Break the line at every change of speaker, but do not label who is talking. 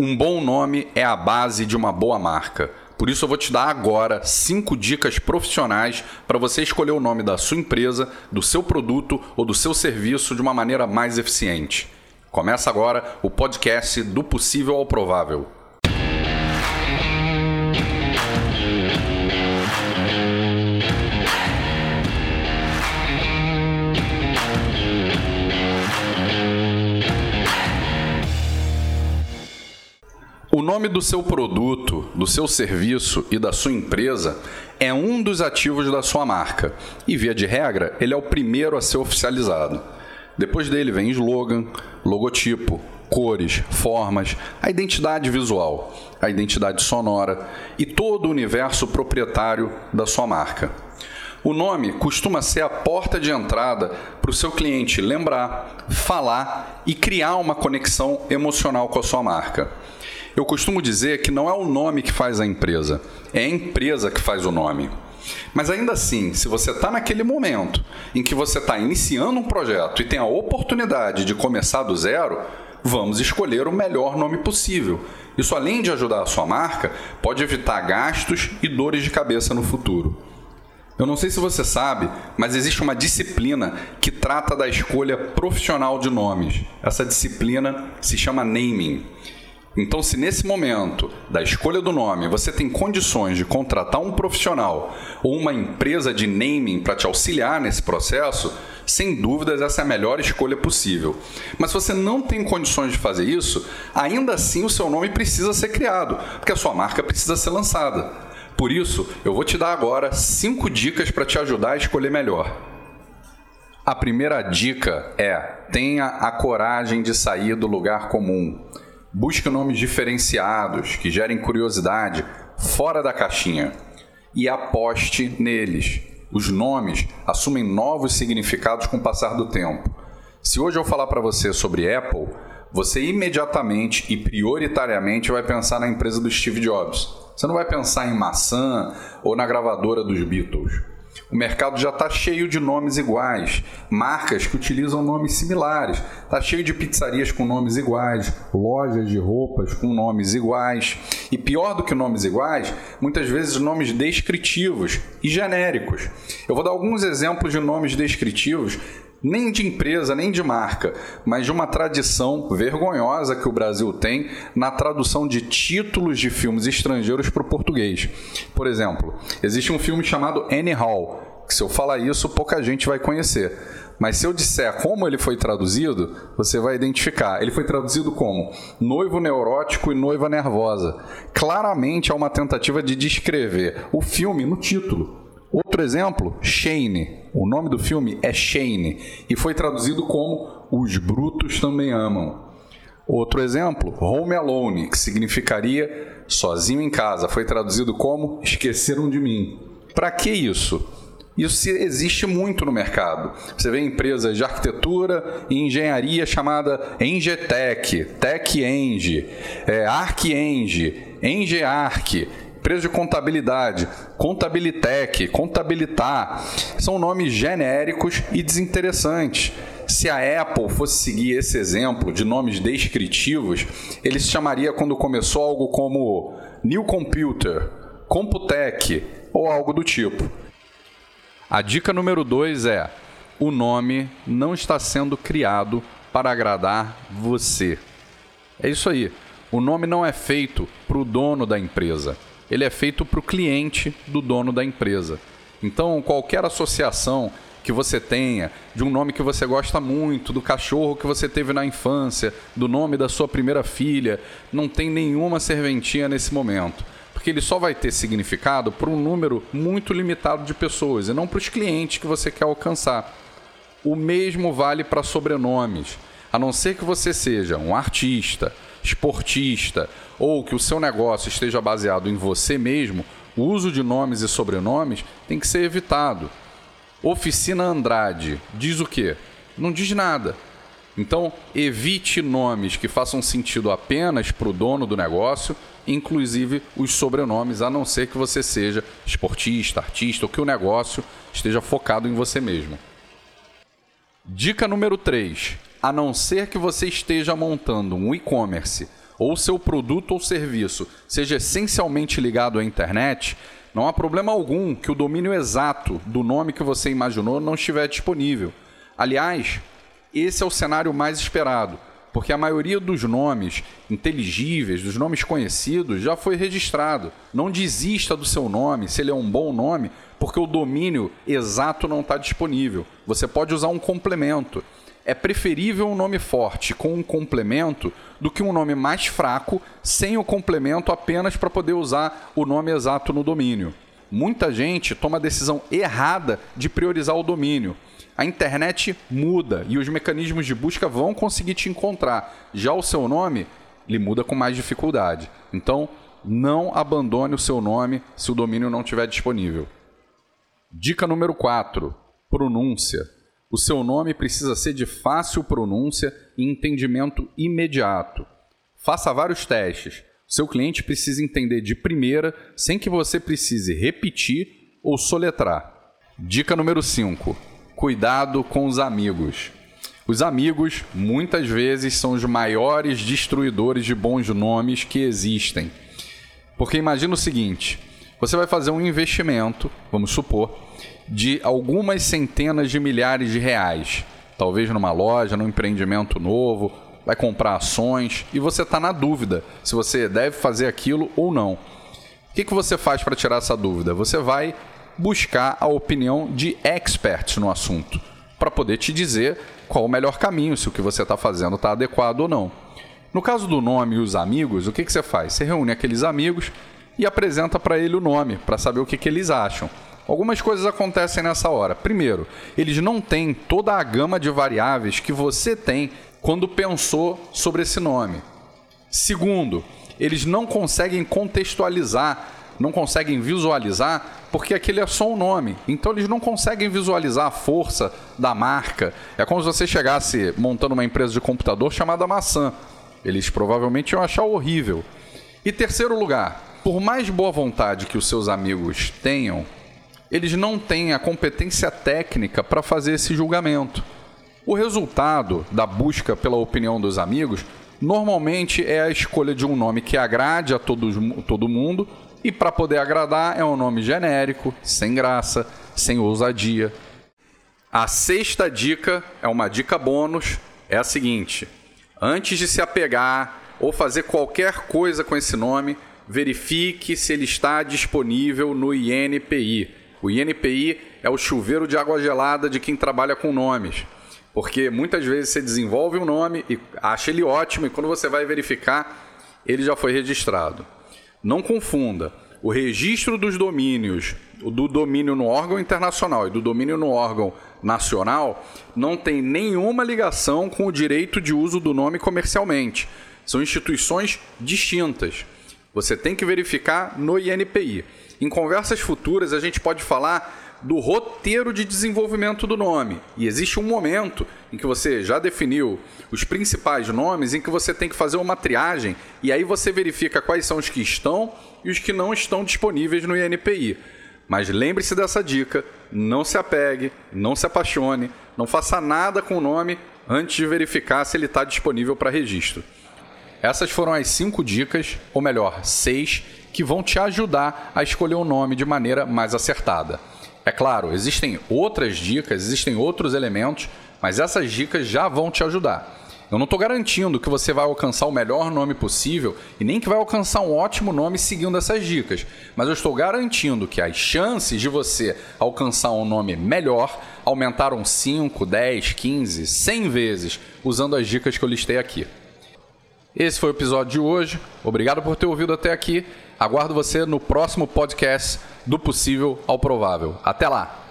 Um bom nome é a base de uma boa marca. Por isso eu vou te dar agora cinco dicas profissionais para você escolher o nome da sua empresa, do seu produto ou do seu serviço de uma maneira mais eficiente. Começa agora o podcast do possível ao provável. Nome do seu produto, do seu serviço e da sua empresa é um dos ativos da sua marca e, via de regra, ele é o primeiro a ser oficializado. Depois dele vem slogan, logotipo, cores, formas, a identidade visual, a identidade sonora e todo o universo proprietário da sua marca. O nome costuma ser a porta de entrada para o seu cliente lembrar, falar e criar uma conexão emocional com a sua marca. Eu costumo dizer que não é o nome que faz a empresa, é a empresa que faz o nome. Mas ainda assim, se você está naquele momento em que você está iniciando um projeto e tem a oportunidade de começar do zero, vamos escolher o melhor nome possível. Isso, além de ajudar a sua marca, pode evitar gastos e dores de cabeça no futuro. Eu não sei se você sabe, mas existe uma disciplina que trata da escolha profissional de nomes. Essa disciplina se chama naming. Então, se nesse momento da escolha do nome você tem condições de contratar um profissional ou uma empresa de naming para te auxiliar nesse processo, sem dúvidas essa é a melhor escolha possível. Mas se você não tem condições de fazer isso, ainda assim o seu nome precisa ser criado, porque a sua marca precisa ser lançada. Por isso, eu vou te dar agora cinco dicas para te ajudar a escolher melhor. A primeira dica é: tenha a coragem de sair do lugar comum. Busque nomes diferenciados que gerem curiosidade fora da caixinha e aposte neles. Os nomes assumem novos significados com o passar do tempo. Se hoje eu falar para você sobre Apple, você imediatamente e prioritariamente vai pensar na empresa do Steve Jobs. Você não vai pensar em maçã ou na gravadora dos Beatles. O mercado já está cheio de nomes iguais, marcas que utilizam nomes similares. Está cheio de pizzarias com nomes iguais, lojas de roupas com nomes iguais. E pior do que nomes iguais, muitas vezes nomes descritivos e genéricos. Eu vou dar alguns exemplos de nomes descritivos nem de empresa, nem de marca, mas de uma tradição vergonhosa que o Brasil tem na tradução de títulos de filmes estrangeiros para o português. Por exemplo, existe um filme chamado Annie Hall, que se eu falar isso, pouca gente vai conhecer. Mas se eu disser como ele foi traduzido, você vai identificar. Ele foi traduzido como noivo neurótico e noiva nervosa. Claramente é uma tentativa de descrever o filme no título. Outro exemplo, Shane. O nome do filme é Shane e foi traduzido como Os Brutos Também Amam. Outro exemplo, Home Alone, que significaria sozinho em casa, foi traduzido como Esqueceram de Mim. Para que isso? Isso existe muito no mercado. Você vê empresas de arquitetura e engenharia chamada Engetec, Tech Eng, é, Arc Eng, Engearc empresa de contabilidade, Contabilitec, Contabilitar, são nomes genéricos e desinteressantes. Se a Apple fosse seguir esse exemplo de nomes descritivos, ele se chamaria quando começou algo como New Computer, Computec ou algo do tipo. A dica número 2 é: o nome não está sendo criado para agradar você. É isso aí. O nome não é feito para o dono da empresa ele é feito para o cliente do dono da empresa. Então, qualquer associação que você tenha, de um nome que você gosta muito, do cachorro que você teve na infância, do nome da sua primeira filha, não tem nenhuma serventia nesse momento. Porque ele só vai ter significado para um número muito limitado de pessoas e não para os clientes que você quer alcançar. O mesmo vale para sobrenomes. A não ser que você seja um artista, esportista ou que o seu negócio esteja baseado em você mesmo, o uso de nomes e sobrenomes tem que ser evitado. Oficina Andrade diz o quê? Não diz nada. Então, evite nomes que façam sentido apenas para o dono do negócio, inclusive os sobrenomes, a não ser que você seja esportista, artista ou que o negócio esteja focado em você mesmo. Dica número 3: a não ser que você esteja montando um e-commerce ou seu produto ou serviço seja essencialmente ligado à internet, não há problema algum que o domínio exato do nome que você imaginou não estiver disponível. Aliás, esse é o cenário mais esperado, porque a maioria dos nomes inteligíveis, dos nomes conhecidos, já foi registrado. Não desista do seu nome, se ele é um bom nome, porque o domínio exato não está disponível. Você pode usar um complemento. É preferível um nome forte com um complemento do que um nome mais fraco sem o complemento apenas para poder usar o nome exato no domínio. Muita gente toma a decisão errada de priorizar o domínio a internet muda e os mecanismos de busca vão conseguir te encontrar. Já o seu nome, ele muda com mais dificuldade. Então, não abandone o seu nome se o domínio não estiver disponível. Dica número 4: pronúncia. O seu nome precisa ser de fácil pronúncia e entendimento imediato. Faça vários testes. Seu cliente precisa entender de primeira, sem que você precise repetir ou soletrar. Dica número 5: cuidado com os amigos. Os amigos, muitas vezes, são os maiores destruidores de bons nomes que existem. Porque imagina o seguinte: você vai fazer um investimento, vamos supor, de algumas centenas de milhares de reais, talvez numa loja, num empreendimento novo, vai comprar ações e você está na dúvida se você deve fazer aquilo ou não. O que, que você faz para tirar essa dúvida? Você vai buscar a opinião de experts no assunto, para poder te dizer qual o melhor caminho, se o que você está fazendo está adequado ou não. No caso do nome e os amigos, o que, que você faz? Você reúne aqueles amigos e apresenta para ele o nome, para saber o que, que eles acham. Algumas coisas acontecem nessa hora. Primeiro, eles não têm toda a gama de variáveis que você tem quando pensou sobre esse nome. Segundo, eles não conseguem contextualizar não conseguem visualizar porque aquele é só um nome. Então eles não conseguem visualizar a força da marca. É como se você chegasse montando uma empresa de computador chamada Maçã. Eles provavelmente iam achar horrível. E terceiro lugar, por mais boa vontade que os seus amigos tenham, eles não têm a competência técnica para fazer esse julgamento. O resultado da busca pela opinião dos amigos normalmente é a escolha de um nome que agrade a todos, todo mundo e para poder agradar é um nome genérico, sem graça, sem ousadia. A sexta dica é uma dica bônus, é a seguinte: antes de se apegar ou fazer qualquer coisa com esse nome, verifique se ele está disponível no INPI. O INPI é o chuveiro de água gelada de quem trabalha com nomes. Porque muitas vezes você desenvolve um nome e acha ele ótimo e quando você vai verificar, ele já foi registrado. Não confunda o registro dos domínios, do domínio no órgão internacional e do domínio no órgão nacional, não tem nenhuma ligação com o direito de uso do nome comercialmente. São instituições distintas. Você tem que verificar no INPI. Em conversas futuras, a gente pode falar do roteiro de desenvolvimento do nome. E existe um momento em que você já definiu os principais nomes, em que você tem que fazer uma triagem e aí você verifica quais são os que estão e os que não estão disponíveis no INPI. Mas lembre-se dessa dica: não se apegue, não se apaixone, não faça nada com o nome antes de verificar se ele está disponível para registro. Essas foram as cinco dicas, ou melhor, seis, que vão te ajudar a escolher o um nome de maneira mais acertada. É claro, existem outras dicas, existem outros elementos, mas essas dicas já vão te ajudar. Eu não estou garantindo que você vai alcançar o melhor nome possível e nem que vai alcançar um ótimo nome seguindo essas dicas, mas eu estou garantindo que as chances de você alcançar um nome melhor aumentaram 5, 10, 15, 100 vezes usando as dicas que eu listei aqui. Esse foi o episódio de hoje. Obrigado por ter ouvido até aqui. Aguardo você no próximo podcast do possível ao provável. Até lá!